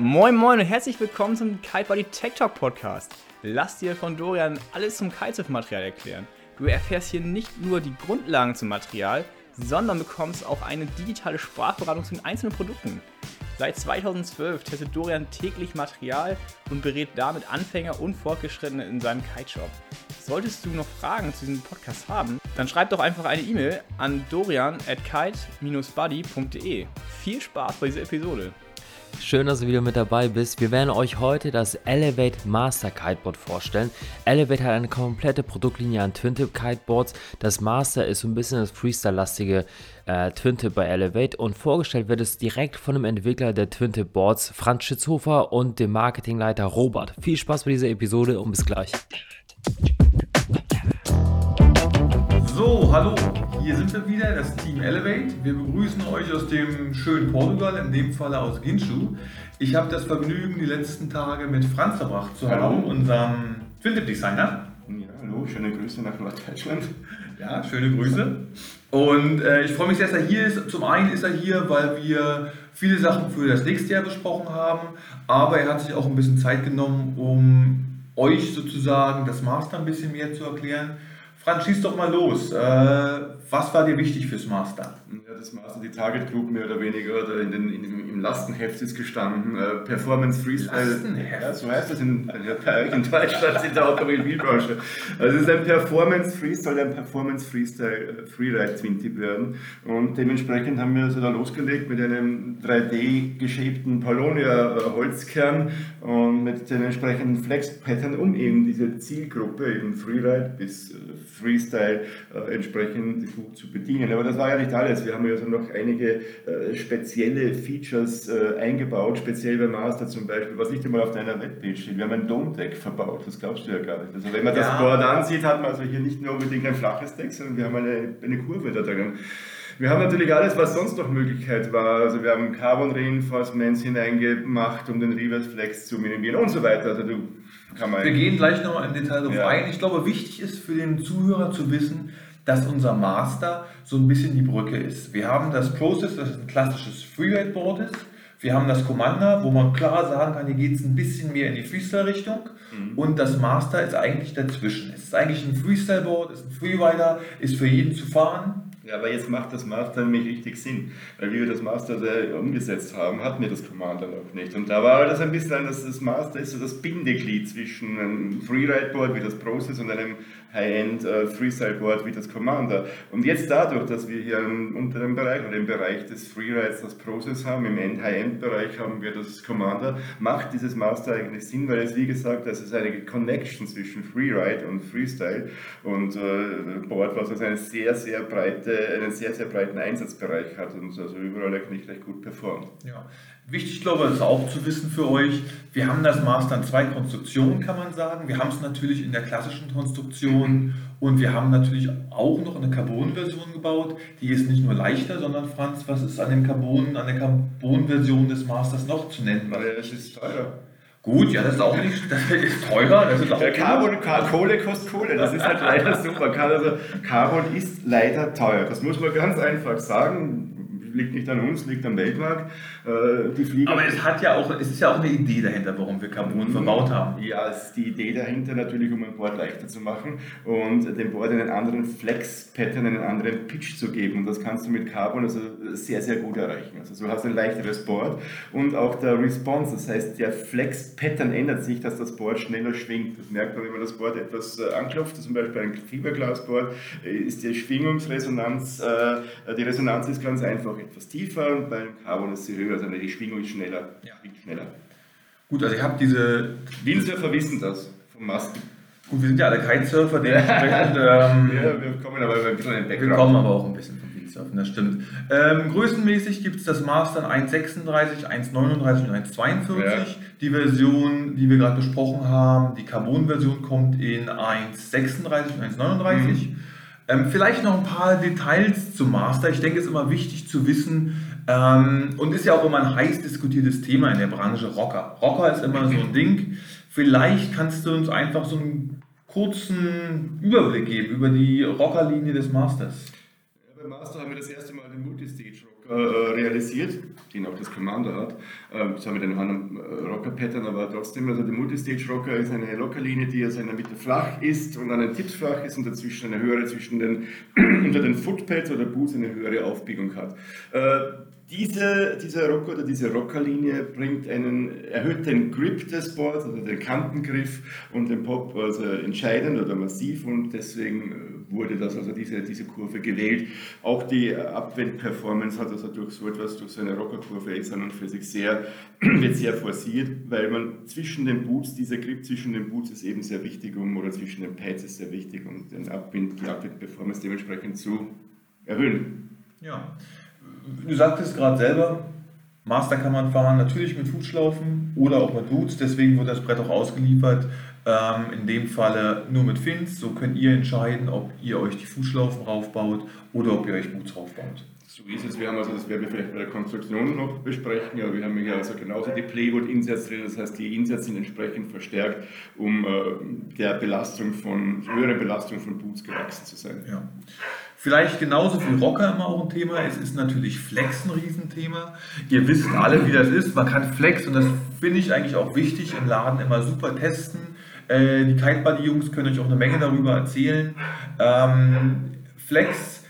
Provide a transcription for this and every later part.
Moin Moin und herzlich willkommen zum Kitebody Tech Talk Podcast. Lass dir von Dorian alles zum Kitesurf-Material erklären. Du erfährst hier nicht nur die Grundlagen zum Material, sondern bekommst auch eine digitale Sprachberatung zu den einzelnen Produkten. Seit 2012 testet Dorian täglich Material und berät damit Anfänger und Fortgeschrittene in seinem Kiteshop. Solltest du noch Fragen zu diesem Podcast haben, dann schreib doch einfach eine E-Mail an dorian at kite-buddy.de. Viel Spaß bei dieser Episode! Schön, dass du wieder mit dabei bist. Wir werden euch heute das Elevate Master Kiteboard vorstellen. Elevate hat eine komplette Produktlinie an Twin-Tip Kiteboards. Das Master ist so ein bisschen das Freestyle-lastige äh, Twin-Tip bei Elevate und vorgestellt wird es direkt von dem Entwickler der Twin-Tip Boards, Franz Schitzhofer und dem Marketingleiter Robert. Viel Spaß bei dieser Episode und bis gleich. So, hallo, hier sind wir wieder, das Team Elevate. Wir begrüßen euch aus dem schönen Portugal, in dem Falle aus Ginshu. Ich habe das Vergnügen, die letzten Tage mit Franz verbracht zu Hallo. haben, unserem Twin-Tip-Designer. Ja, hallo, schöne Grüße nach Norddeutschland. Ja, schöne Grüße. Und äh, ich freue mich sehr, dass er hier ist. Zum einen ist er hier, weil wir viele Sachen für das nächste Jahr besprochen haben, aber er hat sich auch ein bisschen Zeit genommen, um euch sozusagen das Master ein bisschen mehr zu erklären. Franz, schieß doch mal los. Äh, was war dir wichtig fürs Master? Ja, das Master, die Target Group mehr oder weniger, in den, in dem, im Lastenheft ist gestanden, äh, Performance Freestyle. Lastenheft? Ja, so heißt das in, in Deutschland in der Automobilbranche. Also es ist ein Performance Freestyle, ein Performance Freestyle äh, Freeride Twin Tip werden. Und dementsprechend haben wir also da losgelegt mit einem 3D geschäbten Polonia äh, Holzkern und mit den entsprechenden Flex Pattern, um eben diese Zielgruppe, eben Freeride bis Freestyle, äh, entsprechend gut zu bedienen. Aber das war ja nicht alles. Wir haben ja also noch einige äh, spezielle Features äh, eingebaut, speziell beim Master zum Beispiel, was nicht einmal auf deiner Webpage steht. Wir haben ein Dome-Deck verbaut, das glaubst du ja gar nicht. Also wenn man das Ja. Board ansieht, hat man also hier nicht nur unbedingt ein flaches Deck, sondern wir haben eine, eine Kurve da drin. Wir haben natürlich alles, was sonst noch Möglichkeit war. Also wir haben Carbon Reinforcements hineingemacht, um den Reverse Flex zu minimieren und so weiter. Also du kann man Wir gehen gleich nochmal im Detail drauf Ja. ein. Ich glaube, wichtig ist für den Zuhörer zu wissen, dass unser Master so ein bisschen die Brücke ist. Wir haben das Process, das ein klassisches Freeride-Board ist. Wir haben das Commander, wo man klar sagen kann, hier geht es ein bisschen mehr in die Freestyle-Richtung. Und das Master ist eigentlich dazwischen. Es ist eigentlich ein Freestyle-Board, ist ein Freerider, ist für jeden zu fahren. Ja, aber jetzt macht das Master nämlich richtig Sinn, weil wie wir das Master umgesetzt haben, hatten wir das Commander noch nicht. Und da war das ein bisschen anders, das Master ist so das Bindeglied zwischen einem Freeride-Board wie das Process und einem High-End äh, Freestyle-Board wie das Commander. Und jetzt dadurch, dass wir hier im unteren Bereich oder im Bereich des Freerides das Process haben, im End- High-End-Bereich haben wir das Commander, macht dieses Master eigentlich Sinn, weil es wie gesagt, das ist eine Connection zwischen Freeride und Freestyle und äh, Board, was also eine sehr, sehr breite, einen sehr, sehr breiten Einsatzbereich hat und also überall eigentlich recht gut performt. Ja. Wichtig, glaube ich, ist auch zu wissen für euch, wir haben das Master in zwei Konstruktionen, kann man sagen. Wir haben es natürlich in der klassischen Konstruktion und wir haben natürlich auch noch eine Carbon-Version gebaut. Die ist nicht nur leichter, sondern Franz, was ist an dem Carbon, an der Carbon-Version des Masters noch zu nennen? Weil es ist teurer. Gut, ja, das ist auch nicht, das ist teurer, das ist auch Der Carbon, Ka- Kohle kostet Kohle, das ist halt leider super. Also, Carbon ist leider teuer, das muss man ganz einfach sagen. Liegt nicht an uns, liegt am Weltmarkt. Äh, Die Flieger Aber es hat ja auch, es ist ja auch eine Idee dahinter, warum wir Carbon verbaut haben. Ja, es ist die Idee dahinter natürlich, um ein Board leichter zu machen und dem Board einen anderen Flex-Pattern, einen anderen Pitch zu geben. Und das kannst du mit Carbon also sehr, sehr gut erreichen. Also du hast ein leichteres Board und auch der Response, das heißt, der Flex-Pattern ändert sich, dass das Board schneller schwingt. Das merkt man, wenn man das Board etwas äh, anklopft, zum Beispiel ein Fiberglas-Board, äh, ist die Schwingungsresonanz, die Resonanz ist ganz einfach etwas tiefer und beim Carbon ist sie höher, also die Schwingung ist schneller. Ja. schneller. Gut, also ich habe diese Windsurfer wissen das vom Masten. Gut, wir sind ja alle Kitesurfer, dementsprechend. Ähm, Ja, wir kommen aber ein bisschen in den wir Background. kommen aber auch ein bisschen vom Windsurfen, das stimmt. Ähm, größenmäßig gibt es das Master in 1,36, 1,39 und 1,42. Ja. Die Version, die wir gerade besprochen haben, die Carbon-Version kommt in 1,36 und 1,39. Ähm, vielleicht noch ein paar Details zum Master. Ich denke, es ist immer wichtig zu wissen ähm, und ist ja auch immer ein heiß diskutiertes Thema in der Branche Rocker. Rocker ist immer so ein Ding. Vielleicht kannst du uns einfach so einen kurzen Überblick geben über die Rockerlinie des Masters. Ja, beim Master haben wir das erste Mal den Multistage Rocker äh, realisiert. Den auch das Commander hat. Ähm, zwar mit einem anderen äh, Rocker-Pattern, aber trotzdem, also der Multistage-Rocker ist eine Lockerlinie, die aus einer Mitte flach ist und an den Tipps flach ist und dazwischen eine höhere, zwischen den, unter den Footpads oder Boots eine höhere Aufbiegung hat. Äh, diese, dieser Rocker oder diese Rockerlinie bringt einen, erhöht den Grip des Boards, also den Kantengriff und den Pop also entscheidend oder massiv und deswegen äh, wurde das, also diese, diese Kurve gewählt. Auch die Abwend-Performance hat also durch so etwas, durch so eine Rockerkurve jetzt an und für sich sehr, wird sehr forciert, weil man zwischen den Boots, dieser Grip zwischen den Boots ist eben sehr wichtig, um, oder zwischen den Pads ist sehr wichtig, um den Abwind, die Abwind-Performance dementsprechend zu erhöhen. Ja du sagtest gerade selber, Master kann man fahren, natürlich mit Fußschlaufen oder auch mit Boots, deswegen wird das Brett auch ausgeliefert. Ähm, in dem Falle nur mit Fins, so könnt ihr entscheiden, ob ihr euch die Fußschlaufen raufbaut oder ob ihr euch Boots raufbaut. So ist es. Wir haben also, das werden wir vielleicht bei der Konstruktion noch besprechen, aber wir haben hier also genauso die Playwood-Insets drin, das heißt, die Insets sind entsprechend verstärkt, um äh, der Belastung von, höheren Belastung von Boots gewachsen zu sein. Ja. Vielleicht genauso wie Rocker immer auch ein Thema. Es ist natürlich Flex ein Riesenthema. Ihr wisst alle, wie das ist. Man kann Flex, und das finde ich eigentlich auch wichtig, im Laden immer super testen. Äh, die Kite Buddy Jungs können euch auch eine Menge darüber erzählen. Ähm, Flex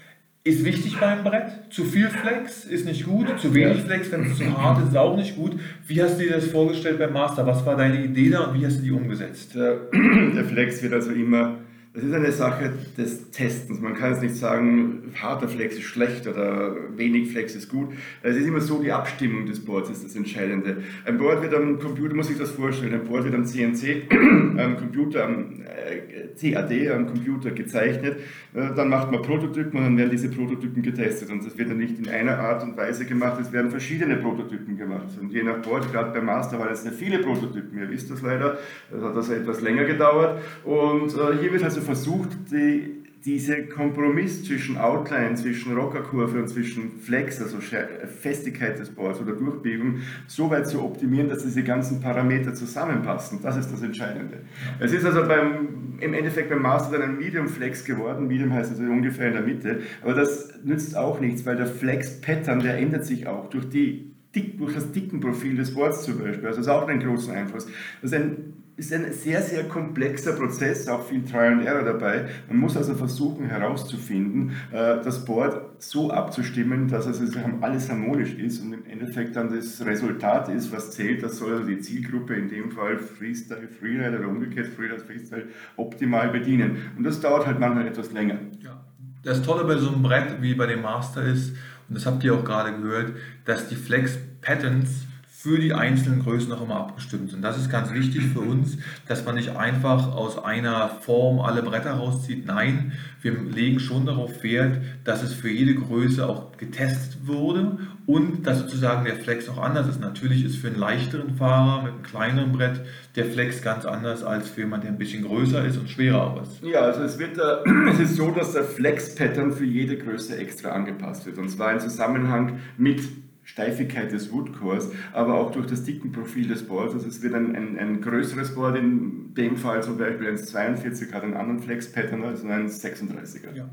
ist wichtig beim Brett. Zu viel Flex ist nicht gut. Zu wenig Flex, wenn es zu hart ist, ist auch nicht gut. Wie hast du dir das vorgestellt beim Master? Was war deine Idee da und wie hast du die umgesetzt? Der, der Flex wird also immer das ist eine Sache des Testens. Man kann jetzt nicht sagen, harter Flex ist schlecht oder wenig Flex ist gut. Es ist immer so, die Abstimmung des Boards ist das Entscheidende. Ein Board wird am Computer, muss ich das vorstellen, ein Board wird am CNC, am Computer, am äh, CAD, am Computer gezeichnet. Äh, dann macht man Prototypen und dann werden diese Prototypen getestet. Und das wird dann nicht in einer Art und Weise gemacht, es werden verschiedene Prototypen gemacht. Und je nach Board, gerade beim Master waren es sehr viele Prototypen, ihr wisst das leider, das hat also etwas länger gedauert. Und äh, hier wird also versucht, die, diese Kompromiss zwischen Outline, zwischen Rockerkurve und zwischen Flex, also Festigkeit des Boards oder Durchbiegung, so weit zu optimieren, dass diese ganzen Parameter zusammenpassen. Das ist das Entscheidende. Es ist also beim, im Endeffekt beim Master dann ein Medium Flex geworden. Medium heißt also ungefähr in der Mitte. Aber das nützt auch nichts, weil der Flex-Pattern, der ändert sich auch durch die durch das dicken Profil des Boards zum Beispiel. Also das ist auch einen großen Einfluss. Das ist ein ist ein sehr, sehr komplexer Prozess, auch viel Trial and Error dabei. Man muss also versuchen herauszufinden, äh, das Board so abzustimmen, dass es alles harmonisch ist und im Endeffekt dann das Resultat ist, was zählt. Das soll also die Zielgruppe, in dem Fall Freestyle, Freeride oder umgekehrt Freeride, Freestyle, optimal bedienen. Und das dauert halt manchmal etwas länger. Ja. Das Tolle bei so einem Brett wie bei dem Master ist, und das habt ihr auch gerade gehört, dass die Flex Patterns für die einzelnen Größen auch immer abgestimmt sind. Das ist ganz wichtig für uns, dass man nicht einfach aus einer Form alle Bretter rauszieht. Nein, wir legen schon darauf Wert, dass es für jede Größe auch getestet wurde und dass sozusagen der Flex auch anders ist. Natürlich ist für einen leichteren Fahrer mit einem kleineren Brett der Flex ganz anders als für jemanden, der ein bisschen größer ist und schwerer ist. Ja, also es, wird, äh, es ist so, dass der Flex-Pattern für jede Größe extra angepasst wird. Und zwar im Zusammenhang mit Steifigkeit des Woodcores, aber auch durch das dicken Profil des Boards. Also es wird ein, ein, ein größeres Board, in dem Fall zum Beispiel ein 42 hat einen anderen Flex-Pattern als ein 36er. Ja.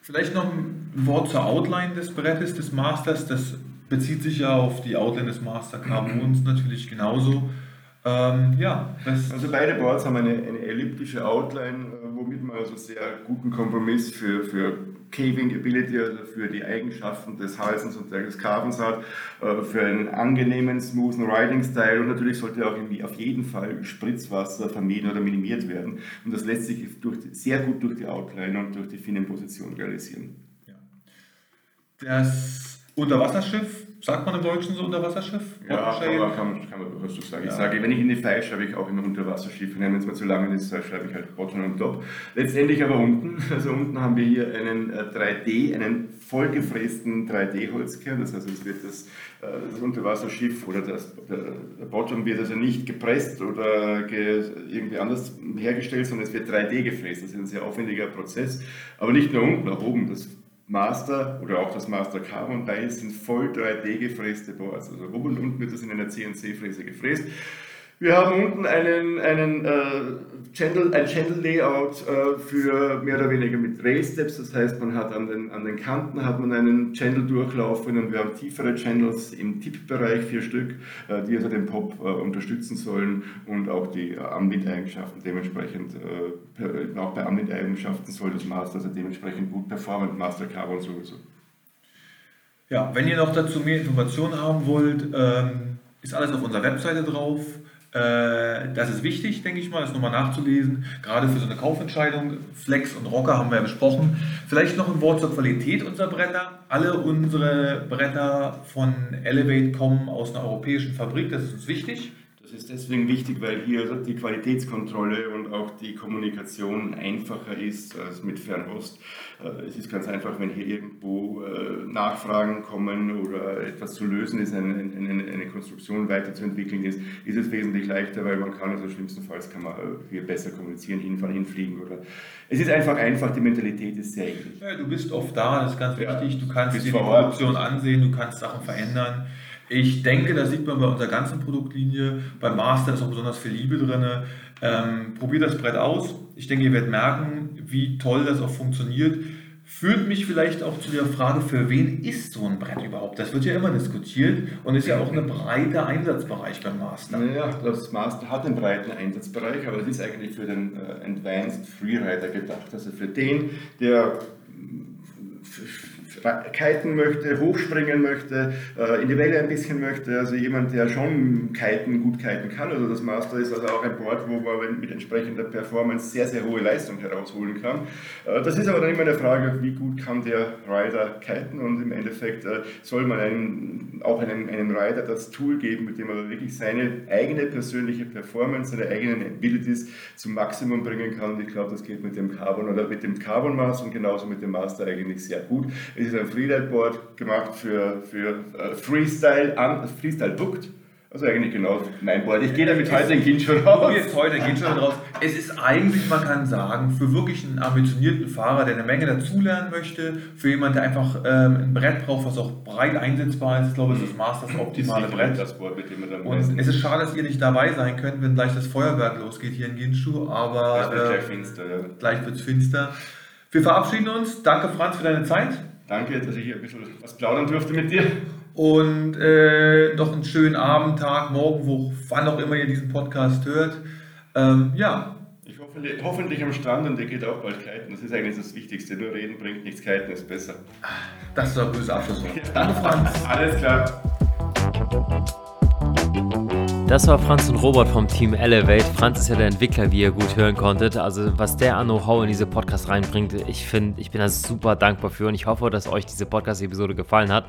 Vielleicht noch ein Wort zur Outline des Brettes des Masters. Das bezieht sich ja auf die Outline des Master Carbons natürlich genauso. Ähm, ja, also beide Boards haben eine, eine elliptische Outline, äh, womit man also sehr guten Kompromiss für, für Caving Ability, also für die Eigenschaften des Halsens und des Carbons hat, äh, für einen angenehmen, smoothen Riding Style und natürlich sollte auch auf jeden Fall Spritzwasser vermieden oder minimiert werden. Und das lässt sich durch, sehr gut durch die Outline und durch die Finnenposition realisieren. Ja. Das Unterwasserschiff Sagt man im Deutschen so Unterwasserschiff? Ja, kann man, kann, kann man durchaus so sagen. Ja. Ich sage, wenn ich in die Pfeil schreibe ich auch immer Unterwasserschiff. Wenn es mir zu lang ist, schreibe ich halt Bottom und Top. Letztendlich aber unten, also unten haben wir hier einen 3D, äh, einen vollgefrästen 3D-Holzkern. Das heißt, es wird das, äh, das Unterwasserschiff oder das, der Bottom wird also nicht gepresst oder ge, irgendwie anders hergestellt, sondern es wird 3D gefräst. Das ist ein sehr aufwendiger Prozess. Aber nicht nur unten, auch oben. Das Master oder auch das Master Carbon, beides sind voll 3D gefräste Boards. Also oben und unten wird das in einer CNC-Fräse gefräst. Wir haben unten einen, einen äh, Channel, ein Channel-Layout äh, für mehr oder weniger mit Rail-Steps, das heißt, man hat an den, an den Kanten hat man einen Channel-Durchlauf und wir haben tiefere Channels im Tip-Bereich, vier Stück, äh, die also den Pop äh, unterstützen sollen und auch die äh, Anbindeigenschaften dementsprechend, äh, auch bei Anbindeigenschaften soll das Master also dementsprechend gut performen, Master Carbon sowieso. Ja, wenn ihr noch dazu mehr Informationen haben wollt, ähm, ist alles auf unserer Webseite drauf. Äh, das ist wichtig, denke ich mal, das nochmal nachzulesen, gerade für so eine Kaufentscheidung. Flex und Rocker haben wir ja besprochen. Vielleicht noch ein Wort zur Qualität unserer Bretter. Alle unsere Bretter von Elevate kommen aus einer europäischen Fabrik, das ist uns wichtig. Das ist deswegen wichtig, weil hier die Qualitätskontrolle und auch die Kommunikation einfacher ist als mit Fernost. Äh, es ist ganz einfach, wenn hier irgendwo äh, Nachfragen kommen oder etwas zu lösen ist, eine, eine, eine Konstruktion weiterzuentwickeln ist, ist es wesentlich leichter, weil man kann, also schlimmstenfalls kann man äh, hier besser kommunizieren, hinfahren, hinfliegen oder es ist einfach einfach, die Mentalität ist sehr ähnlich. Ja, du bist oft da, das ist ganz wichtig, du kannst dir die Produktion ansehen, du kannst Sachen verändern. Ich denke, das sieht man bei unserer ganzen Produktlinie. Beim Master ist auch besonders viel Liebe drin. Ähm, probiert das Brett aus. Ich denke, ihr werdet merken, wie toll das auch funktioniert. Führt mich vielleicht auch zu der Frage, für wen ist so ein Brett überhaupt? Das wird ja immer diskutiert und ist ja auch ein breiter Einsatzbereich beim Master. Ja, das Master hat einen breiten Einsatzbereich, aber es ist eigentlich für den äh, Advanced Freerider gedacht. Also für den, der kiten möchte, hochspringen möchte, äh, in die Welle ein bisschen möchte, also jemand, der schon kiten, gut kiten kann. Also das Master ist also auch ein Board, wo man mit entsprechender Performance sehr, sehr hohe Leistung herausholen kann. Äh, das ist aber dann immer eine Frage, wie gut kann der Rider kiten und im Endeffekt äh, soll man einem, auch einem, einem Rider das Tool geben, mit dem er wirklich seine eigene persönliche Performance, seine eigenen Abilities zum Maximum bringen kann. Und ich glaube, das geht mit dem Carbon oder mit dem Carbon Master und genauso mit dem Master eigentlich sehr gut. Es ist ein Freeride-Board gemacht für, für uh, Freestyle, un, Freestyle booked. Also eigentlich genau mein Board. Ich gehe damit heute in Kincho raus. Jetzt heute in Kincho raus. Es ist eigentlich, man kann sagen, für wirklich einen ambitionierten Fahrer, der eine Menge dazulernen möchte, für jemanden, der einfach ähm, ein Brett braucht, was auch breit einsetzbar ist. Ich glaube, es ist das Master das optimale Brett. Das Board, mit dem wir dann Und es ist schade, dass ihr nicht dabei sein könnt, wenn gleich das Feuerwerk losgeht hier in Ginshu. Aber äh, gleich finster. Ja. Gleich wird es finster. Wir verabschieden uns. Danke, Franz, für deine Zeit. Danke, dass ich hier ein bisschen was plaudern durfte mit dir. Und äh, noch einen schönen Abend, Tag, Morgen, wo, wann auch immer ihr diesen Podcast hört. Ähm, ja. Ich hoffe, hoffentlich am Strand und ihr geht auch bald kiten. Das ist eigentlich das Wichtigste. Nur reden bringt nichts, kiten ist besser. Das ist ein böse Abschlusswort. Ja. Danke, Franz. Alles klar. Das war Franz und Robert vom Team Elevate. Franz ist ja der Entwickler, wie ihr gut hören konntet. Also was der an Know-how in diese Podcast reinbringt, ich finde, ich bin da super dankbar für und ich hoffe, dass euch diese Podcast-Episode gefallen hat.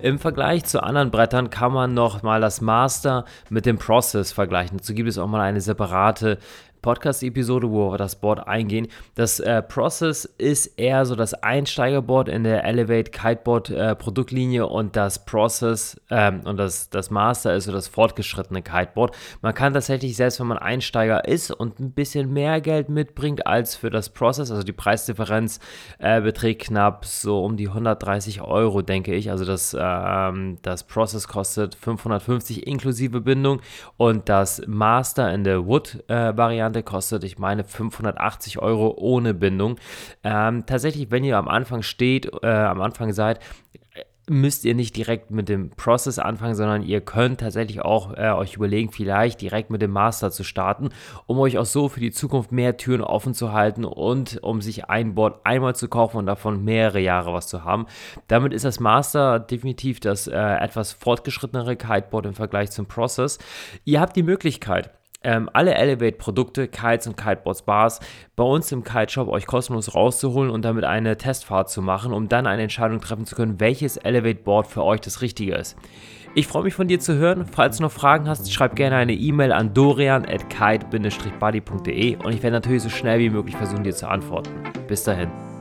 Im Vergleich zu anderen Brettern kann man noch mal das Master mit dem Process vergleichen. Dazu gibt es auch mal eine separate Podcast-Episode, wo wir das Board eingehen. Das äh, Process ist eher so das Einsteigerboard in der Elevate Kiteboard äh, Produktlinie und das Process ähm, und das, das Master ist so das fortgeschrittene Kiteboard. Man kann tatsächlich, selbst wenn man Einsteiger ist und ein bisschen mehr Geld mitbringt als für das Process, also die Preisdifferenz äh, beträgt knapp so um die 130 Euro, denke ich. Also das, ähm, das Process kostet 550 inklusive Bindung und das Master in der Wood-Variante Variante kostet, ich meine, 580 Euro ohne Bindung. Ähm, tatsächlich, wenn ihr am Anfang steht, äh, am Anfang seid, müsst ihr nicht direkt mit dem Process anfangen, sondern ihr könnt tatsächlich auch äh, euch überlegen, vielleicht direkt mit dem Master zu starten, um euch auch so für die Zukunft mehr Türen offen zu halten und um sich ein Board einmal zu kaufen und davon mehrere Jahre was zu haben. Damit ist das Master definitiv das äh, etwas fortgeschrittenere Kiteboard im Vergleich zum Process. Ihr habt die Möglichkeit, ähm, alle Elevate-Produkte, Kites und Kiteboards Bars bei uns im Kite-Shop euch kostenlos rauszuholen und damit eine Testfahrt zu machen, um dann eine Entscheidung treffen zu können, welches Elevate-Board für euch das Richtige ist. Ich freue mich von dir zu hören. Falls du noch Fragen hast, schreib gerne eine E-Mail an dorian.kite-buddy.de und ich werde natürlich so schnell wie möglich versuchen, dir zu antworten. Bis dahin.